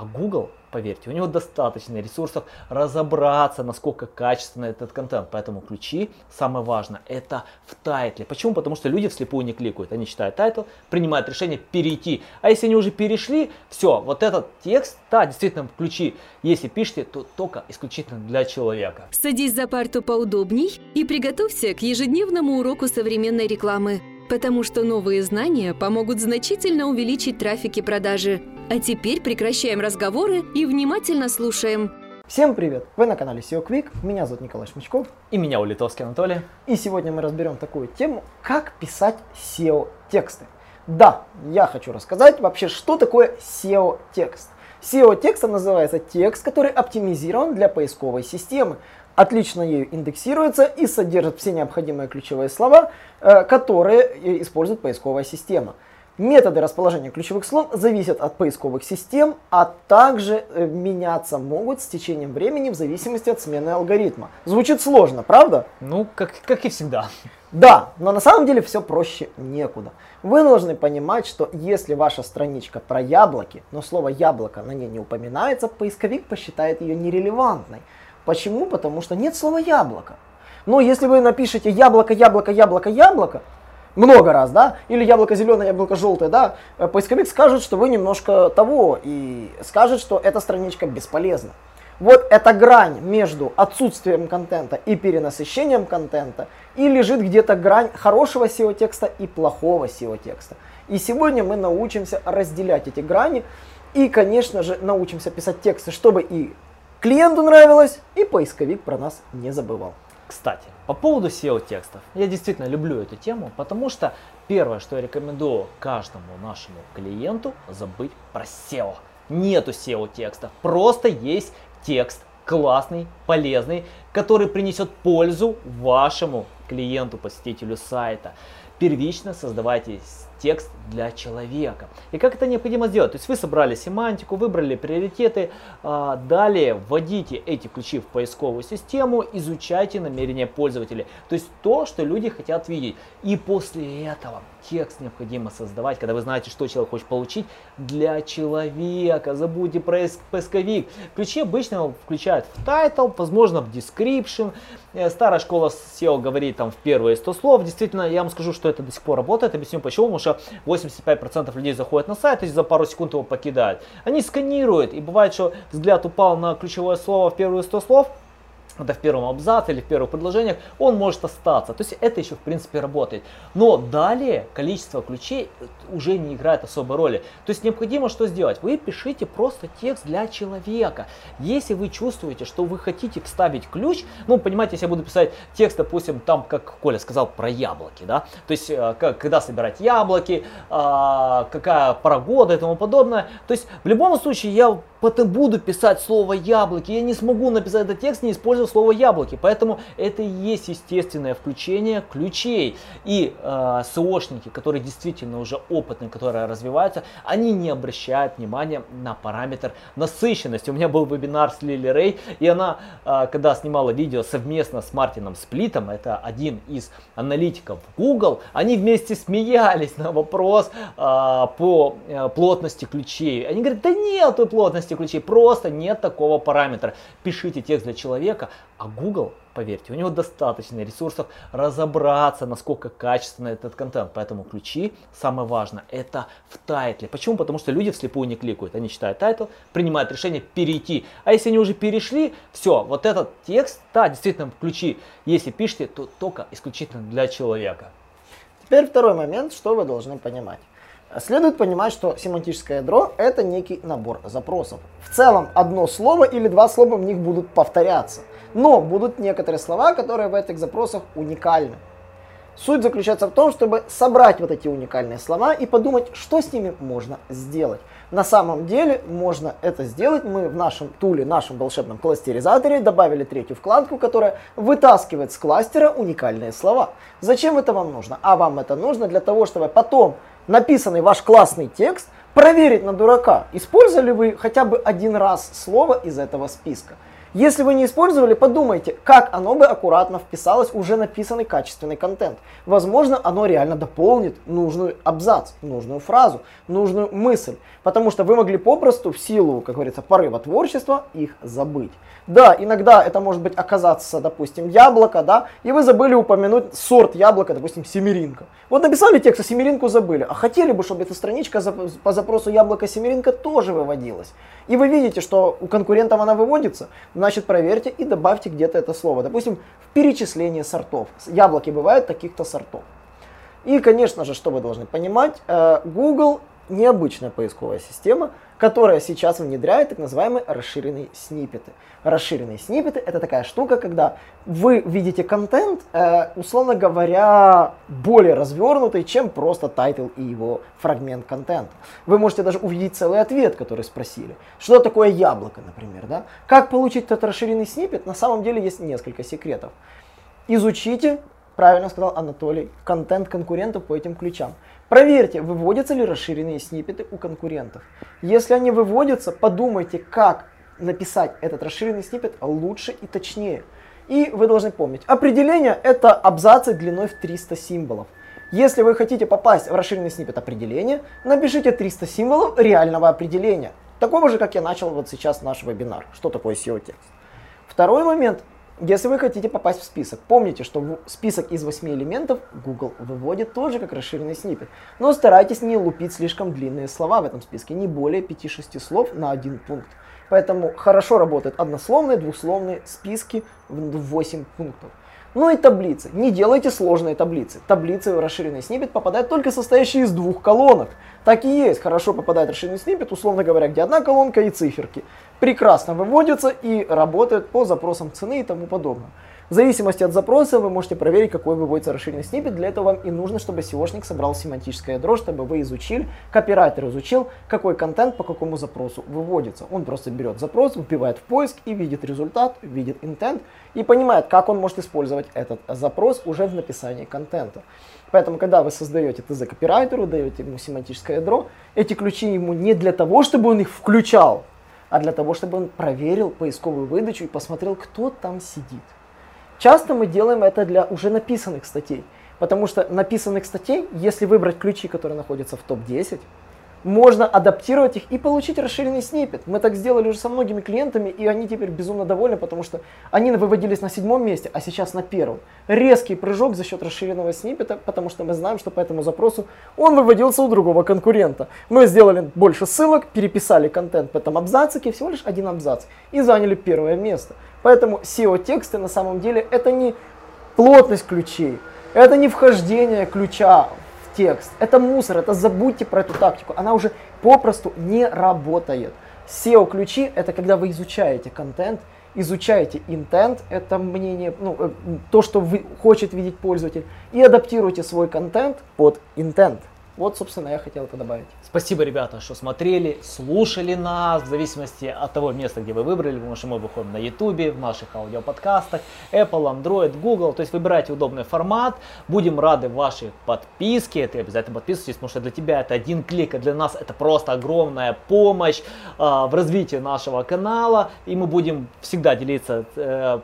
А Google, поверьте, у него достаточно ресурсов разобраться, насколько качественно этот контент. Поэтому ключи, самое важное, это в тайтле. Почему? Потому что люди вслепую не кликают. Они читают title, принимают решение перейти. А если они уже перешли, все, вот этот текст, да, действительно, ключи, если пишете, то только исключительно для человека. Садись за парту поудобней и приготовься к ежедневному уроку современной рекламы. Потому что новые знания помогут значительно увеличить трафик и продажи. А теперь прекращаем разговоры и внимательно слушаем. Всем привет! Вы на канале SEO Quick, меня зовут Николай Шмычков. И меня Улитовский Анатолий. И сегодня мы разберем такую тему, как писать SEO-тексты. Да, я хочу рассказать вообще, что такое SEO-текст. SEO-текстом называется текст, который оптимизирован для поисковой системы отлично ею индексируется и содержит все необходимые ключевые слова, э, которые э, использует поисковая система. Методы расположения ключевых слов зависят от поисковых систем, а также э, меняться могут с течением времени в зависимости от смены алгоритма. Звучит сложно, правда? Ну, как, как и всегда. Да, но на самом деле все проще некуда. Вы должны понимать, что если ваша страничка про яблоки, но слово яблоко на ней не упоминается, поисковик посчитает ее нерелевантной. Почему? Потому что нет слова яблоко. Но если вы напишете яблоко, яблоко, яблоко, яблоко, много раз, да, или яблоко зеленое, яблоко желтое, да, э, поисковик скажет, что вы немножко того, и скажет, что эта страничка бесполезна. Вот эта грань между отсутствием контента и перенасыщением контента, и лежит где-то грань хорошего SEO-текста и плохого SEO-текста. И сегодня мы научимся разделять эти грани, и, конечно же, научимся писать тексты, чтобы и клиенту нравилось, и поисковик про нас не забывал. Кстати, по поводу SEO-текстов. Я действительно люблю эту тему, потому что первое, что я рекомендую каждому нашему клиенту, забыть про SEO. Нету SEO-текстов, просто есть текст классный, полезный, который принесет пользу вашему клиенту, посетителю сайта. Первично создавайте текст для человека. И как это необходимо сделать? То есть вы собрали семантику, выбрали приоритеты, а, далее вводите эти ключи в поисковую систему, изучайте намерения пользователей. То есть то, что люди хотят видеть. И после этого текст необходимо создавать, когда вы знаете, что человек хочет получить, для человека. Забудьте про поисковик. Ключи обычно включают в title, возможно в description. Э, старая школа SEO говорит там в первые 100 слов. Действительно, я вам скажу, что это до сих пор работает. Объясню почему. Потому что 85% людей заходят на сайт и за пару секунд его покидают. Они сканируют. И бывает, что взгляд упал на ключевое слово в первые 100 слов это в первом абзаце или в первых предложениях, он может остаться. То есть это еще в принципе работает. Но далее количество ключей уже не играет особой роли. То есть необходимо что сделать? Вы пишите просто текст для человека. Если вы чувствуете, что вы хотите вставить ключ, ну понимаете, если я буду писать текст, допустим, там, как Коля сказал, про яблоки, да, то есть э, как, когда собирать яблоки, а, какая пора года и тому подобное. То есть в любом случае я потом буду писать слово яблоки, я не смогу написать этот текст, не используя слово яблоки. Поэтому это и есть естественное включение ключей. И э, СОшники, которые действительно уже опытные, которые развиваются, они не обращают внимания на параметр насыщенности. У меня был вебинар с Лили Рей, и она, э, когда снимала видео совместно с Мартином Сплитом, это один из аналитиков Google, они вместе смеялись на вопрос э, по э, плотности ключей. Они говорят, да нету плотности ключей, просто нет такого параметра. Пишите текст для человека, а Google, поверьте, у него достаточно ресурсов разобраться, насколько качественно этот контент. Поэтому ключи, самое важное, это в тайтле. Почему? Потому что люди вслепую не кликают. Они читают title, принимают решение перейти. А если они уже перешли, все, вот этот текст, да, действительно, ключи, если пишете, то только исключительно для человека. Теперь второй момент, что вы должны понимать. Следует понимать, что семантическое ядро это некий набор запросов. В целом одно слово или два слова в них будут повторяться. Но будут некоторые слова, которые в этих запросах уникальны. Суть заключается в том, чтобы собрать вот эти уникальные слова и подумать, что с ними можно сделать. На самом деле можно это сделать. Мы в нашем туле, нашем волшебном кластеризаторе добавили третью вкладку, которая вытаскивает с кластера уникальные слова. Зачем это вам нужно? А вам это нужно для того, чтобы потом написанный ваш классный текст проверить на дурака. Использовали вы хотя бы один раз слово из этого списка. Если вы не использовали, подумайте, как оно бы аккуратно вписалось в уже написанный качественный контент. Возможно, оно реально дополнит нужную абзац, нужную фразу, нужную мысль. Потому что вы могли попросту в силу, как говорится, порыва творчества их забыть. Да, иногда это может быть оказаться, допустим, яблоко, да, и вы забыли упомянуть сорт яблока, допустим, семеринка. Вот написали текст, а семеринку забыли, а хотели бы, чтобы эта страничка по запросу яблоко семеринка тоже выводилась. И вы видите, что у конкурентов она выводится, значит проверьте и добавьте где-то это слово. Допустим, в перечислении сортов. Яблоки бывают таких-то сортов. И, конечно же, что вы должны понимать, э, Google необычная поисковая система, которая сейчас внедряет так называемые расширенные сниппеты. Расширенные сниппеты это такая штука, когда вы видите контент, э, условно говоря, более развернутый, чем просто title и его фрагмент контента. Вы можете даже увидеть целый ответ, который спросили. Что такое яблоко, например, да? Как получить этот расширенный сниппет? На самом деле есть несколько секретов. Изучите, правильно сказал Анатолий, контент конкурентов по этим ключам. Проверьте, выводятся ли расширенные сниппеты у конкурентов. Если они выводятся, подумайте, как написать этот расширенный сниппет лучше и точнее. И вы должны помнить, определение это абзацы длиной в 300 символов. Если вы хотите попасть в расширенный сниппет определения, напишите 300 символов реального определения. Такого же, как я начал вот сейчас наш вебинар. Что такое SEO-текст? Второй момент. Если вы хотите попасть в список, помните, что список из 8 элементов Google выводит тоже как расширенный сниппет. Но старайтесь не лупить слишком длинные слова в этом списке, не более 5-6 слов на один пункт. Поэтому хорошо работают однословные, двусловные списки в 8 пунктов. Ну и таблицы. Не делайте сложные таблицы. Таблицы в расширенный сниппет попадают только состоящие из двух колонок. Так и есть. Хорошо попадает расширенный сниппет, условно говоря, где одна колонка и циферки прекрасно выводятся и работают по запросам цены и тому подобное. В зависимости от запроса вы можете проверить, какой выводится расширенный сниппет. Для этого вам и нужно, чтобы SEOшник собрал семантическое ядро, чтобы вы изучили, копирайтер изучил, какой контент по какому запросу выводится. Он просто берет запрос, вбивает в поиск и видит результат, видит intent и понимает, как он может использовать этот запрос уже в написании контента. Поэтому, когда вы создаете ТЗ копирайтеру, даете ему семантическое ядро, эти ключи ему не для того, чтобы он их включал, а для того, чтобы он проверил поисковую выдачу и посмотрел, кто там сидит. Часто мы делаем это для уже написанных статей, потому что написанных статей, если выбрать ключи, которые находятся в топ-10, можно адаптировать их и получить расширенный сниппет. Мы так сделали уже со многими клиентами, и они теперь безумно довольны, потому что они выводились на седьмом месте, а сейчас на первом. Резкий прыжок за счет расширенного сниппета, потому что мы знаем, что по этому запросу он выводился у другого конкурента. Мы сделали больше ссылок, переписали контент в этом абзацике, всего лишь один абзац, и заняли первое место. Поэтому SEO-тексты на самом деле это не плотность ключей, это не вхождение ключа текст. Это мусор, это забудьте про эту тактику. Она уже попросту не работает. SEO-ключи это когда вы изучаете контент, изучаете intent, это мнение, ну, э, то, что вы, хочет видеть пользователь, и адаптируйте свой контент под intent. Вот, собственно, я хотел это добавить. Спасибо, ребята, что смотрели, слушали нас, в зависимости от того места, где вы выбрали, потому что мы выходим на YouTube, в наших аудиоподкастах, Apple, Android, Google, то есть выбирайте удобный формат, будем рады вашей подписке, ты обязательно подписывайтесь, потому что для тебя это один клик, а для нас это просто огромная помощь э, в развитии нашего канала, и мы будем всегда делиться э,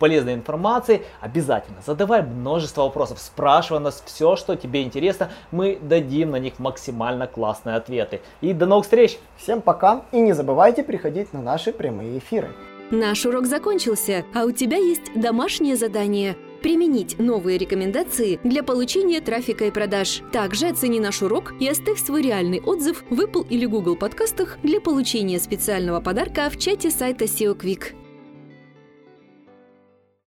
полезной информацией, обязательно задавай множество вопросов, спрашивай нас все, что тебе интересно, мы дадим на них максимально классные ответы. И до новых встреч! Всем пока и не забывайте приходить на наши прямые эфиры. Наш урок закончился, а у тебя есть домашнее задание – применить новые рекомендации для получения трафика и продаж. Также оцени наш урок и оставь свой реальный отзыв в Apple или Google подкастах для получения специального подарка в чате сайта SEO Quick.